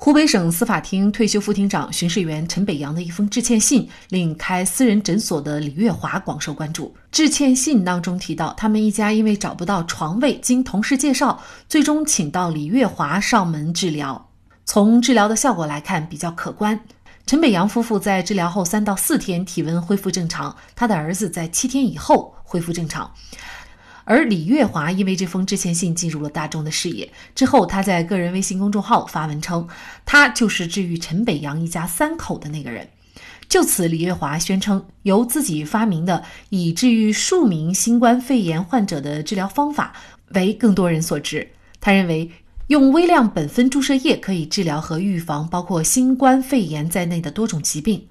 湖北省司法厅退休副厅长、巡视员陈北阳的一封致歉信，令开私人诊所的李月华广受关注。致歉信当中提到，他们一家因为找不到床位，经同事介绍，最终请到李月华上门治疗。从治疗的效果来看，比较可观。陈北阳夫妇在治疗后三到四天体温恢复正常，他的儿子在七天以后恢复正常。而李月华因为这封致歉信进入了大众的视野之后，他在个人微信公众号发文称，他就是治愈陈北阳一家三口的那个人。就此，李月华宣称，由自己发明的以治愈数名新冠肺炎患者的治疗方法为更多人所知。他认为，用微量苯酚注射液可以治疗和预防包括新冠肺炎在内的多种疾病。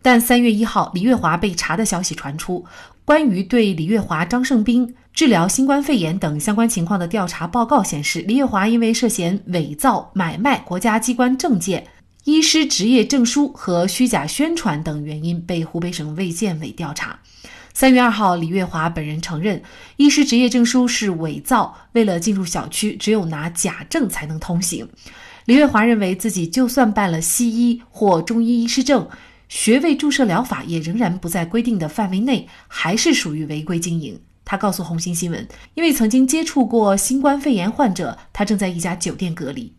但三月一号，李月华被查的消息传出，关于对李月华、张胜兵。治疗新冠肺炎等相关情况的调查报告显示，李月华因为涉嫌伪造、买卖国家机关证件、医师执业证书和虚假宣传等原因被湖北省卫健委调查。三月二号，李月华本人承认，医师执业证书是伪造，为了进入小区，只有拿假证才能通行。李月华认为自己就算办了西医或中医医师证，穴位注射疗法也仍然不在规定的范围内，还是属于违规经营。他告诉红星新闻，因为曾经接触过新冠肺炎患者，他正在一家酒店隔离。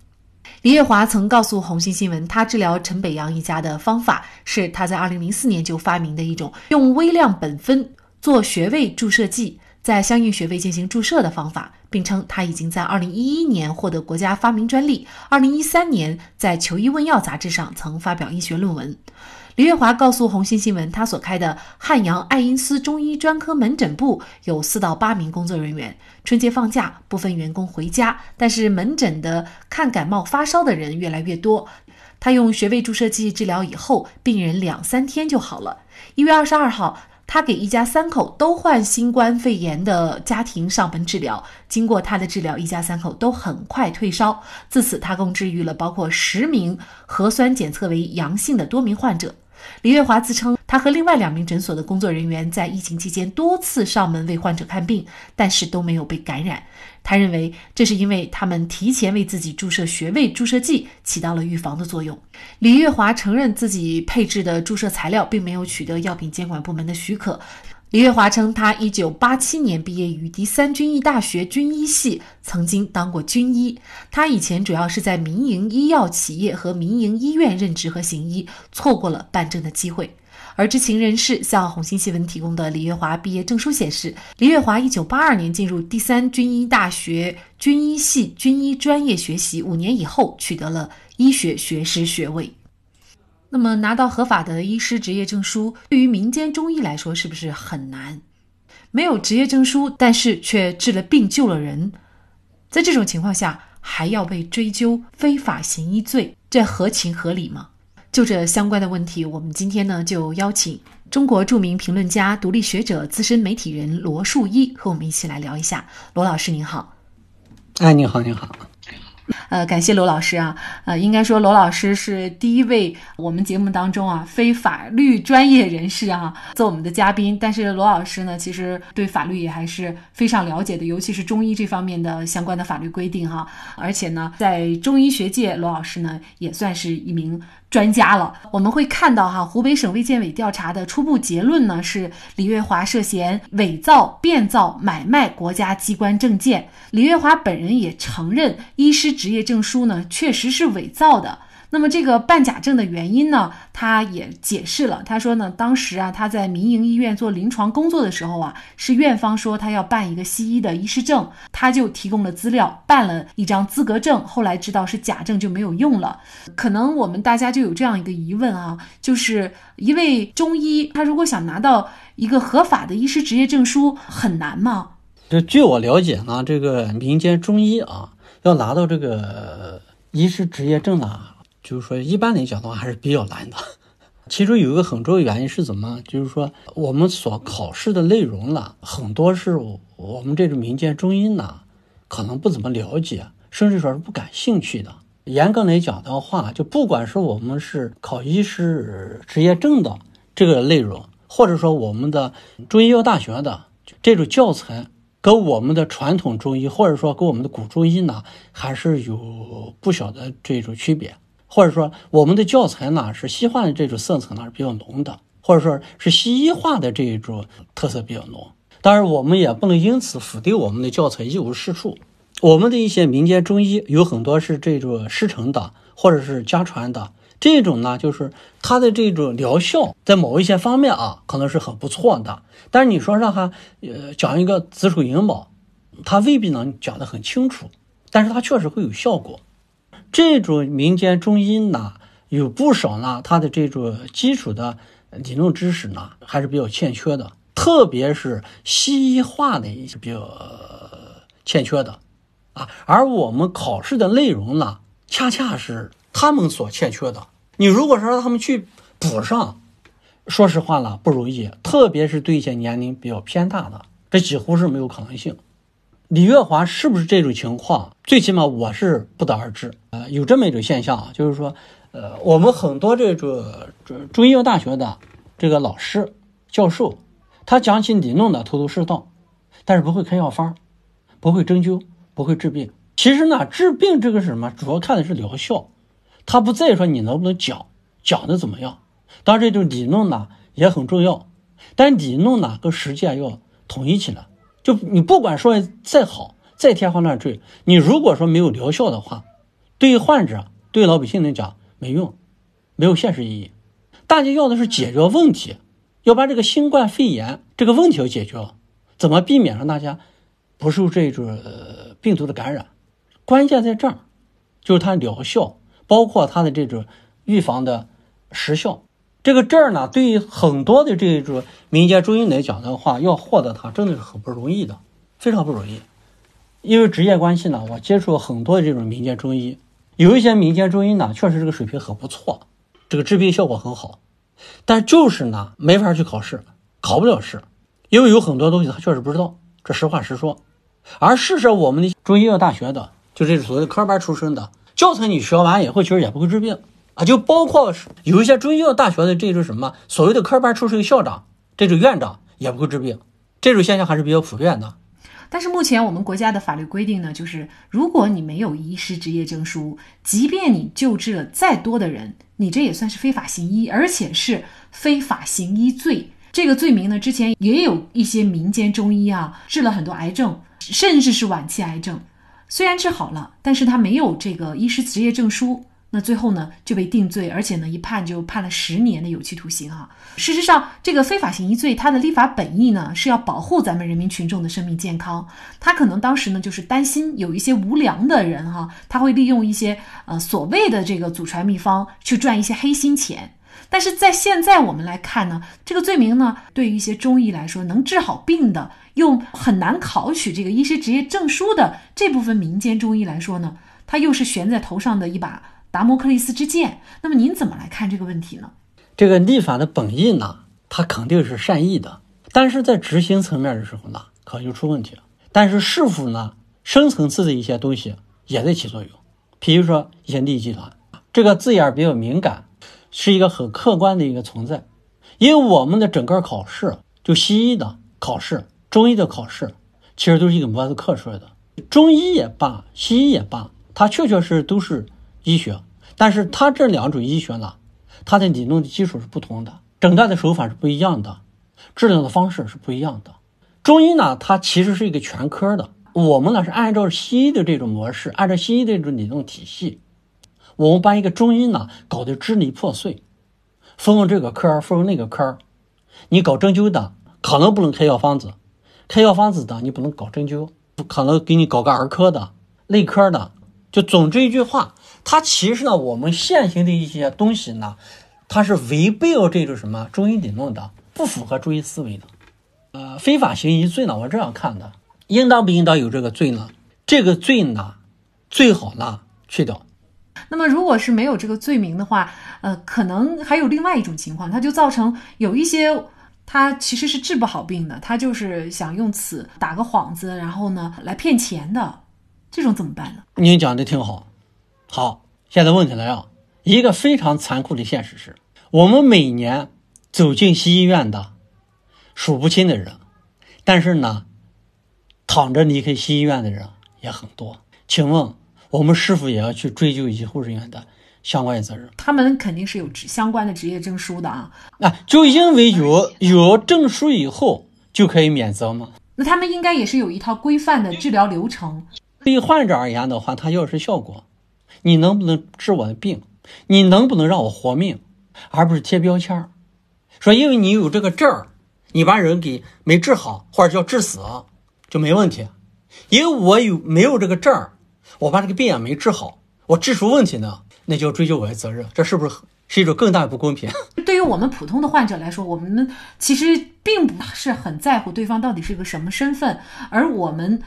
李月华曾告诉红星新闻，他治疗陈北洋一家的方法是他在2004年就发明的一种用微量苯酚做穴位注射剂，在相应穴位进行注射的方法，并称他已经在2011年获得国家发明专利，2013年在《求医问药》杂志上曾发表医学论文。李月华告诉红星新闻，他所开的汉阳爱因斯中医专科门诊部有四到八名工作人员。春节放假，部分员工回家，但是门诊的看感冒发烧的人越来越多。他用穴位注射剂治疗以后，病人两三天就好了。一月二十二号，他给一家三口都患新冠肺炎的家庭上门治疗，经过他的治疗，一家三口都很快退烧。自此，他共治愈了包括十名核酸检测为阳性的多名患者。李月华自称，他和另外两名诊所的工作人员在疫情期间多次上门为患者看病，但是都没有被感染。他认为这是因为他们提前为自己注射穴位注射剂，起到了预防的作用。李月华承认自己配置的注射材料并没有取得药品监管部门的许可。李月华称，他一九八七年毕业于第三军医大学军医系，曾经当过军医。他以前主要是在民营医药企业和民营医院任职和行医，错过了办证的机会。而知情人士向红星新闻提供的李月华毕业证书显示，李月华一九八二年进入第三军医大学军医系军医专业学习，五年以后取得了医学学士学位。那么拿到合法的医师执业证书，对于民间中医来说是不是很难？没有执业证书，但是却治了病救了人，在这种情况下还要被追究非法行医罪，这合情合理吗？就这相关的问题，我们今天呢就邀请中国著名评论家、独立学者、资深媒体人罗树一和我们一起来聊一下。罗老师您好。哎，你好，你好。呃，感谢罗老师啊，呃，应该说罗老师是第一位我们节目当中啊非法律专业人士啊做我们的嘉宾。但是罗老师呢，其实对法律也还是非常了解的，尤其是中医这方面的相关的法律规定哈。而且呢，在中医学界，罗老师呢也算是一名。专家了，我们会看到哈，湖北省卫健委调查的初步结论呢是李月华涉嫌伪造、变造、买卖国家机关证件。李月华本人也承认，医师执业证书呢确实是伪造的。那么这个办假证的原因呢？他也解释了，他说呢，当时啊他在民营医院做临床工作的时候啊，是院方说他要办一个西医的医师证，他就提供了资料，办了一张资格证，后来知道是假证就没有用了。可能我们大家就有这样一个疑问啊，就是一位中医，他如果想拿到一个合法的医师执业证书，很难吗？这据我了解呢，这个民间中医啊，要拿到这个医师执业证呢。就是说，一般来讲的话还是比较难的。其中有一个很重要原因是怎么？就是说我们所考试的内容呢，很多是我们这种民间中医呢，可能不怎么了解，甚至说是不感兴趣的。严格来讲的话，就不管是我们是考医师执业证的这个内容，或者说我们的中医药大学的这种教材，跟我们的传统中医，或者说跟我们的古中医呢，还是有不小的这种区别。或者说我们的教材呢，是西化的这种色彩呢是比较浓的，或者说是西医化的这一种特色比较浓。当然，我们也不能因此否定我们的教材一无是处。我们的一些民间中医有很多是这种师承的，或者是家传的。这种呢，就是它的这种疗效在某一些方面啊，可能是很不错的。但是你说让他呃讲一个紫薯银宝，他未必能讲得很清楚，但是他确实会有效果。这种民间中医呢，有不少呢，它的这种基础的理论知识呢，还是比较欠缺的，特别是西医化的一些比较欠缺的。啊，而我们考试的内容呢，恰恰是他们所欠缺的。你如果说让他们去补上，说实话了，不容易。特别是对一些年龄比较偏大的，这几乎是没有可能性。李月华是不是这种情况？最起码我是不得而知。呃，有这么一种现象啊，就是说，呃，我们很多这种中医药大学的这个老师、教授，他讲起理论的头头是道，但是不会开药方，不会针灸。不会治病，其实呢，治病这个是什么？主要看的是疗效，他不在于说你能不能讲，讲的怎么样。当然，这种理论呢也很重要，但理论呢跟实践要统一起来。就你不管说再好，再天花乱坠，你如果说没有疗效的话，对于患者、对于老百姓来讲没用，没有现实意义。大家要的是解决问题，要把这个新冠肺炎这个问题要解决，怎么避免让大家不受这种呃。病毒的感染，关键在这儿，就是它疗效，包括它的这种预防的时效。这个证儿呢，对于很多的这种民间中医来讲的话，要获得它真的是很不容易的，非常不容易。因为职业关系呢，我接触很多的这种民间中医，有一些民间中医呢，确实这个水平很不错，这个治病效果很好，但就是呢，没法去考试，考不了试，因为有很多东西他确实不知道，这实话实说。而事实，我们的中医药大学的，就这所谓的科班出身的教材，你学完以后，其实也不会治病啊。就包括有一些中医药大学的这种什么所谓的科班出身校长，这种院长也不会治病，这种现象还是比较普遍的。但是目前我们国家的法律规定呢，就是如果你没有医师执业证书，即便你救治了再多的人，你这也算是非法行医，而且是非法行医罪。这个罪名呢，之前也有一些民间中医啊，治了很多癌症。甚至是晚期癌症，虽然治好了，但是他没有这个医师执业证书，那最后呢就被定罪，而且呢一判就判了十年的有期徒刑哈。事实上，这个非法行医罪，它的立法本意呢是要保护咱们人民群众的生命健康，他可能当时呢就是担心有一些无良的人哈，他会利用一些呃所谓的这个祖传秘方去赚一些黑心钱。但是在现在我们来看呢，这个罪名呢对于一些中医来说能治好病的。用很难考取这个医师执业证书的这部分民间中医来说呢，它又是悬在头上的一把达摩克利斯之剑。那么您怎么来看这个问题呢？这个立法的本意呢，它肯定是善意的，但是在执行层面的时候呢，可能就出问题了。但是是否呢，深层次的一些东西也在起作用，比如说一些利益集团，这个字眼比较敏感，是一个很客观的一个存在。因为我们的整个考试，就西医的考试。中医的考试其实都是一个模子刻出来的，中医也罢，西医也罢，它确确实实都是医学，但是它这两种医学呢，它的理论的基础是不同的，诊断的手法是不一样的，治疗的方式是不一样的。中医呢，它其实是一个全科的，我们呢是按照西医的这种模式，按照西医的这种理论体系，我们把一个中医呢搞得支离破碎，分了这个科，分了那个科，你搞针灸的可能不能开药方子。开药方子的，你不能搞针灸，不可能给你搞个儿科的、内科的。就总之一句话，它其实呢，我们现行的一些东西呢，它是违背了这种什么中医理论的，不符合中医思维的。呃，非法行医罪呢，我这样看的，应当不应当有这个罪呢？这个罪呢，最好呢去掉。那么，如果是没有这个罪名的话，呃，可能还有另外一种情况，它就造成有一些他其实是治不好病的，他就是想用此打个幌子，然后呢来骗钱的，这种怎么办呢？您讲的挺好，好，现在问题来了，一个非常残酷的现实是，我们每年走进西医院的数不清的人，但是呢，躺着离开西医院的人也很多，请问？我们是否也要去追究医护人员的相关责任？他们肯定是有职相关的职业证书的啊。啊，就因为有有证书以后就可以免责吗？那他们应该也是有一套规范的治疗流程。对患者而言的话，他要是效果，你能不能治我的病？你能不能让我活命？而不是贴标签儿，说因为你有这个证儿，你把人给没治好或者叫治死就没问题。因为我有没有这个证儿？我把这个病也没治好，我治出问题呢，那就要追究我的责任，这是不是是一种更大的不公平？对于我们普通的患者来说，我们其实并不是很在乎对方到底是个什么身份，而我们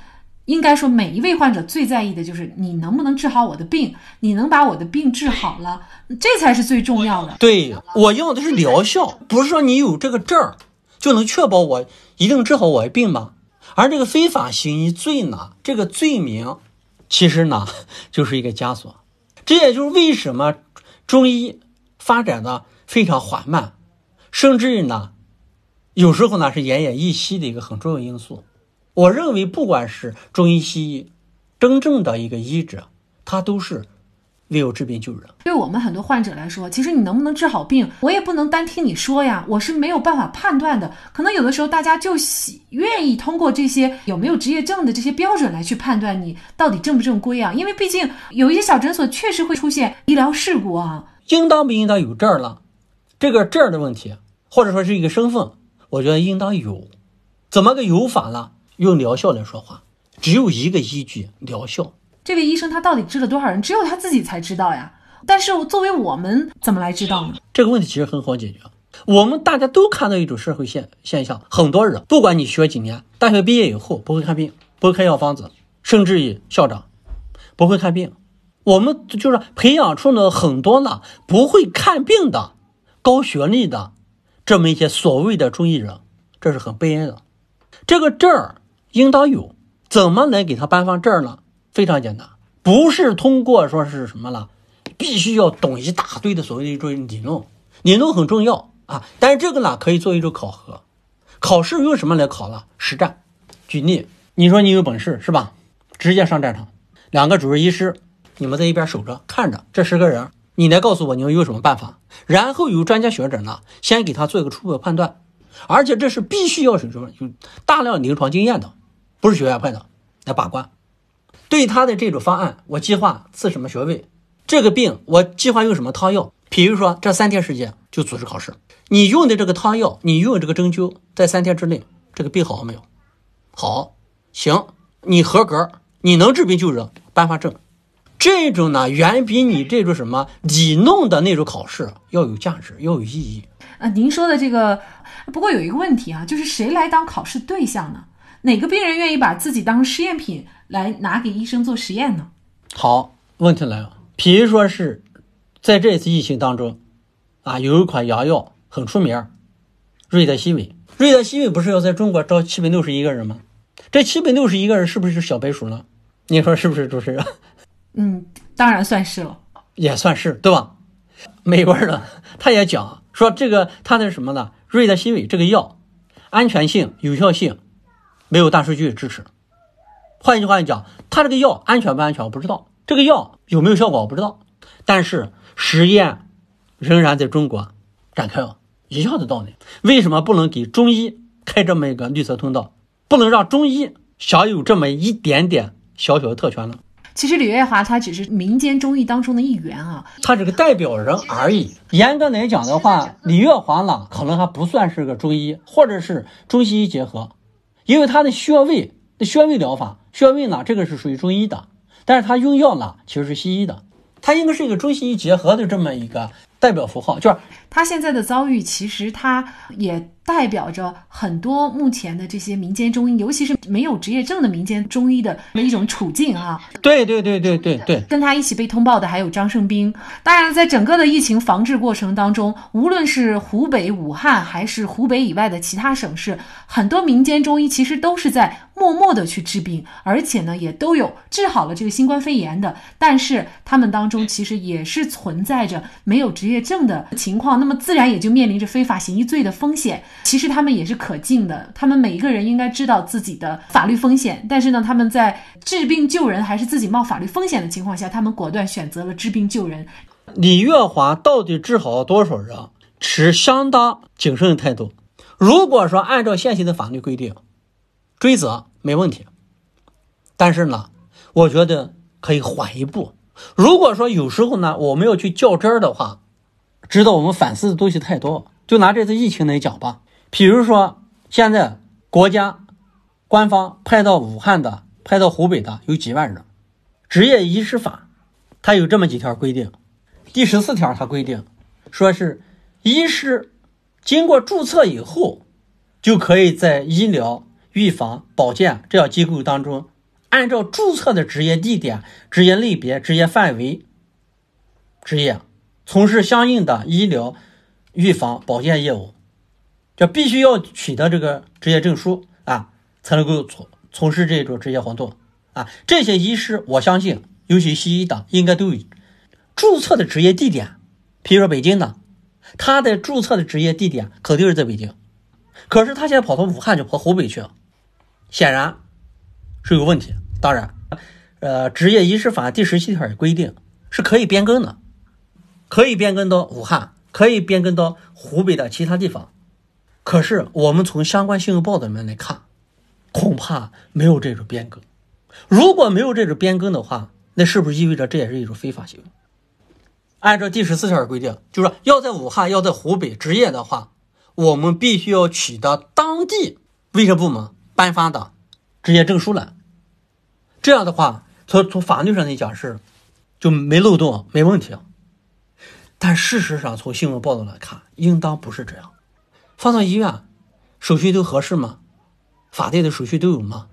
应该说，每一位患者最在意的就是你能不能治好我的病，你能把我的病治好了，这才是最重要的。对，我要的是疗效，不是说你有这个证儿就能确保我一定治好我的病吗？而这个非法行医罪呢，这个罪名。其实呢，就是一个枷锁，这也就是为什么中医发展的非常缓慢，甚至于呢，有时候呢是奄奄一息的一个很重要因素。我认为，不管是中医西医，真正的一个医者，他都是。唯有治病救人，对我们很多患者来说，其实你能不能治好病，我也不能单听你说呀，我是没有办法判断的。可能有的时候大家就喜愿意通过这些有没有职业证的这些标准来去判断你到底正不正规啊，因为毕竟有一些小诊所确实会出现医疗事故啊。应当不应当有证了？这个证的问题，或者说是一个身份，我觉得应当有。怎么个有法呢？用疗效来说话，只有一个依据，疗效。这位医生他到底治了多少人？只有他自己才知道呀。但是作为我们怎么来知道呢？这个问题其实很好解决。我们大家都看到一种社会现现象，很多人不管你学几年，大学毕业以后不会看病，不会开药方子，甚至于校长不会看病。我们就是培养出了很多呢不会看病的高学历的这么一些所谓的中医人，这是很悲哀的。这个证儿应当有，怎么来给他颁发证呢？非常简单，不是通过说是什么了，必须要懂一大堆的所谓的一种理论，理论很重要啊。但是这个呢，可以做一种考核，考试用什么来考了？实战。举例，你说你有本事是吧？直接上战场，两个主任医师，你们在一边守着看着，这十个人，你来告诉我你们有什么办法，然后由专家学者呢，先给他做一个初步的判断，而且这是必须要是什么，有大量临床经验的，不是学院派的来把关。对他的这种方案，我计划赐什么学位？这个病我计划用什么汤药？比如说这三天时间就组织考试，你用的这个汤药，你用这个针灸，在三天之内这个病好了没有？好，行，你合格，你能治病救人，颁发证。这种呢，远比你这种什么理论的那种考试要有价值，要有意义。啊，您说的这个，不过有一个问题啊，就是谁来当考试对象呢？哪个病人愿意把自己当试验品？来拿给医生做实验呢？好，问题来了。比如说是在这次疫情当中，啊，有一款牙药很出名，瑞德西韦。瑞德西韦不是要在中国招七百六十一个人吗？这七百六十一个人是不是小白鼠呢？你说是不是，主持人？嗯，当然算是了，也算是对吧？美国人他也讲说这个他的什么呢？瑞德西韦这个药安全性、有效性没有大数据支持。换一句话讲，他这个药安全不安全我不知道，这个药有没有效果我不知道，但是实验仍然在中国展开了。一样的道理，为什么不能给中医开这么一个绿色通道？不能让中医享有这么一点点小小的特权呢？其实李月华他只是民间中医当中的一员啊，他是个代表人而已。严格来讲的话，李月华呢可能还不算是个中医，或者是中西医结合，因为他的穴位那穴位疗法。穴位呢？这个是属于中医的，但是他用药呢，其实是西医的。他应该是一个中西医结合的这么一个代表符号。就是他现在的遭遇，其实他也代表着很多目前的这些民间中医，尤其是没有职业证的民间中医的一种处境啊。对对对对对对，跟他一起被通报的还有张胜兵。当然，在整个的疫情防治过程当中，无论是湖北武汉还是湖北以外的其他省市，很多民间中医其实都是在默默的去治病，而且呢，也都有治好了这个新冠肺炎的。但是他们当中其实也是存在着没有职业证的情况，那么自然也就面临着非法行医罪的风险。其实他们也是可敬的，他们每一个人应该知道自己的法律风险，但是呢，他们在治病救人还是自己冒法律风险的情况下，他们果断选择了治病救人。李月华到底治好了多少人？持相当谨慎的态度。如果说按照现行的法律规定，追责没问题，但是呢，我觉得可以缓一步。如果说有时候呢，我们要去较真儿的话，值得我们反思的东西太多。就拿这次疫情来讲吧。比如说，现在国家官方派到武汉的、派到湖北的有几万人。职业医师法它有这么几条规定，第十四条它规定，说是医师经过注册以后，就可以在医疗、预防、保健这样机构当中，按照注册的职业地点、职业类别、职业范围、职业，从事相应的医疗、预防、保健业务。这必须要取得这个职业证书啊，才能够从从事这种职业活动啊。这些医师，我相信，尤其西医的，应该都有注册的职业地点。比如说北京的，他的注册的职业地点肯定是在北京，可是他现在跑到武汉就跑湖北去了，显然是有问题。当然，呃，职业医师法第十七条也规定是可以变更的，可以变更到武汉，可以变更到湖北的其他地方。可是我们从相关新闻报道里面来看，恐怕没有这种变更。如果没有这种变更的话，那是不是意味着这也是一种非法行为？按照第十四条的规定，就是说要在武汉、要在湖北执业的话，我们必须要取得当地卫生部门颁发的执业证书了。这样的话，从从法律上来讲是就没漏洞、没问题。但事实上，从新闻报道来看，应当不是这样。放到医院，手续都合适吗？法定的手续都有吗？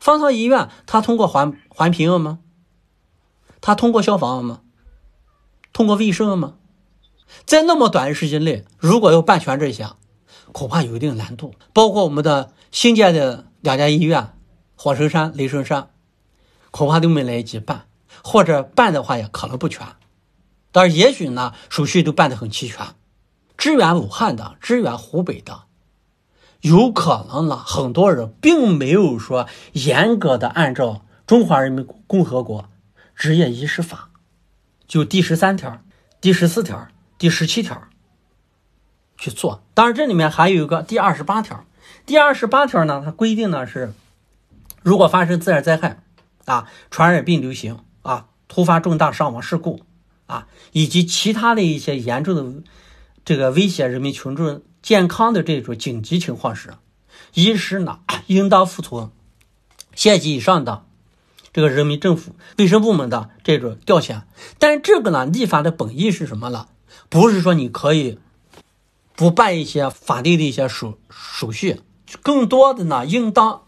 放到医院，他通过环环评了吗？他通过消防了吗？通过卫生了吗？在那么短的时间内，如果要办全这些，恐怕有一定难度。包括我们的新建的两家医院，火神山、雷神山，恐怕都没来得及办，或者办的话也可能不全。但是也许呢，手续都办得很齐全。支援武汉的，支援湖北的，有可能呢。很多人并没有说严格的按照《中华人民共和国职业医师法》就第十三条、第十四条、第十七条去做。当然，这里面还有一个第二十八条。第二十八条呢，它规定呢是，如果发生自然灾害啊、传染病流行啊、突发重大伤亡事故啊，以及其他的一些严重的。这个威胁人民群众健康的这种紧急情况时，医师呢应当服从县级以上的这个人民政府卫生部门的这种调遣。但是这个呢，立法的本意是什么了？不是说你可以不办一些法定的一些手手续，更多的呢，应当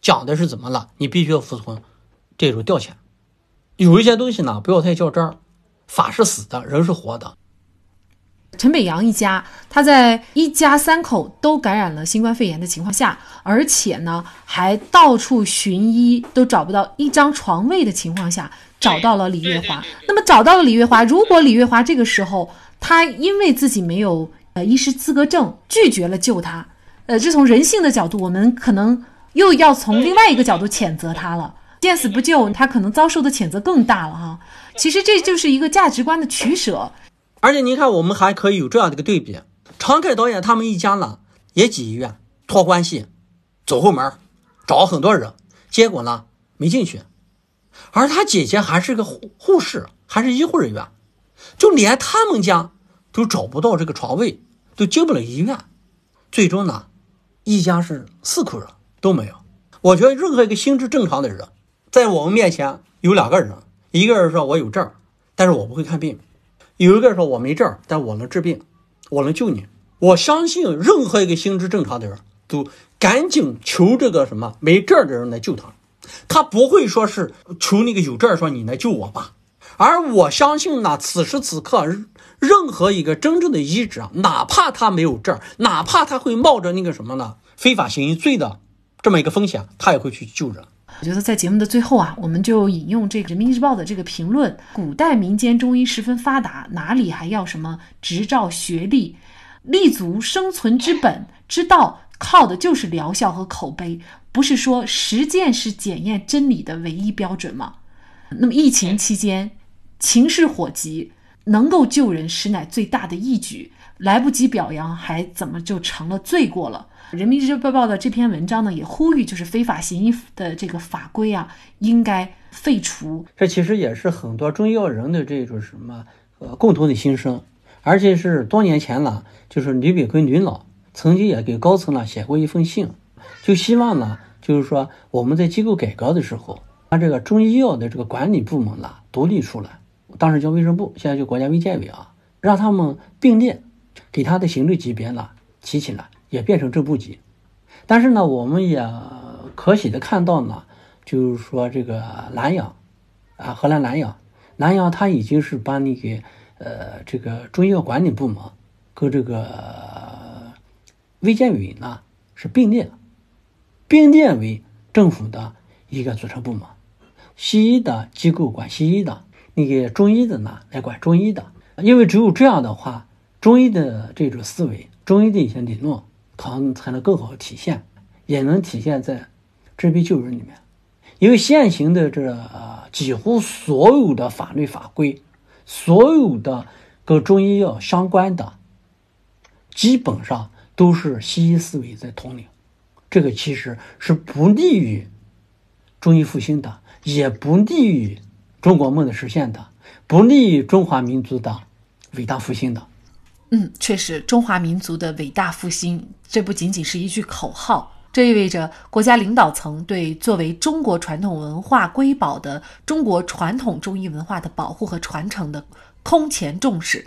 讲的是怎么了？你必须要服从这种调遣。有一些东西呢，不要太较真儿。法是死的，人是活的。陈北阳一家，他在一家三口都感染了新冠肺炎的情况下，而且呢，还到处寻医都找不到一张床位的情况下，找到了李月华。那么找到了李月华，如果李月华这个时候他因为自己没有呃医师资格证，拒绝了救他，呃，这从人性的角度，我们可能又要从另外一个角度谴责他了。见死不救，他可能遭受的谴责更大了哈。其实这就是一个价值观的取舍。而且您看，我们还可以有这样的一个对比：常凯导演他们一家呢也挤医院，托关系，走后门，找很多人，结果呢没进去。而他姐姐还是个护护士，还是医护人员，就连他们家都找不到这个床位，都进不了医院。最终呢，一家是四口人都没有。我觉得任何一个心智正常的人，在我们面前有两个人，一个人说我有证，但是我不会看病。有一个人说：“我没证，但我能治病，我能救你。”我相信任何一个心智正常的人都赶紧求这个什么没证的人来救他，他不会说是求那个有证说你来救我吧。而我相信呢，此时此刻，任何一个真正的医者，哪怕他没有证，哪怕他会冒着那个什么呢，非法行医罪的这么一个风险，他也会去救人。我觉得在节目的最后啊，我们就引用这个《人民日报》的这个评论：古代民间中医十分发达，哪里还要什么执照学历？立足生存之本之道，靠的就是疗效和口碑，不是说实践是检验真理的唯一标准吗？那么疫情期间。情势火急，能够救人实乃最大的义举。来不及表扬，还怎么就成了罪过了？人民日报报的这篇文章呢，也呼吁就是非法行医的这个法规啊，应该废除。这其实也是很多中医药人的这种什么呃共同的心声，而且是多年前了，就是吕炳坤吕老曾经也给高层呢写过一封信，就希望呢，就是说我们在机构改革的时候，把这个中医药的这个管理部门呢独立出来。当时叫卫生部，现在就国家卫健委啊，让他们并列，给他的行政级别呢提起来，也变成正部级。但是呢，我们也可喜的看到呢，就是说这个南阳，啊，河南南阳，南阳他已经是把那个呃这个中医药管理部门跟这个卫健委呢是并列了，并列为政府的一个组成部门，西医的机构管西医的。那个中医的呢来管中医的，因为只有这样的话，中医的这种思维，中医的一些理论，才能更好的体现，也能体现在治病救人里面。因为现行的这几乎所有的法律法规，所有的跟中医药相关的，基本上都是西医思维在统领，这个其实是不利于中医复兴的，也不利于。中国梦的实现的，不利于中华民族的伟大复兴的。嗯，确实，中华民族的伟大复兴，这不仅仅是一句口号，这意味着国家领导层对作为中国传统文化瑰宝的中国传统中医文化的保护和传承的空前重视。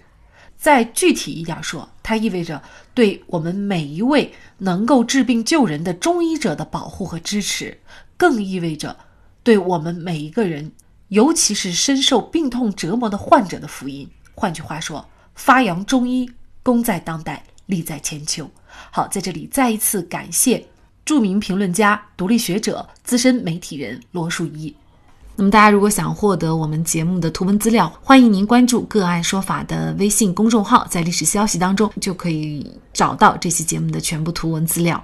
再具体一点说，它意味着对我们每一位能够治病救人的中医者的保护和支持，更意味着对我们每一个人。尤其是深受病痛折磨的患者的福音。换句话说，发扬中医，功在当代，利在千秋。好，在这里再一次感谢著名评论家、独立学者、资深媒体人罗树一。那么，大家如果想获得我们节目的图文资料，欢迎您关注“个案说法”的微信公众号，在历史消息当中就可以找到这期节目的全部图文资料。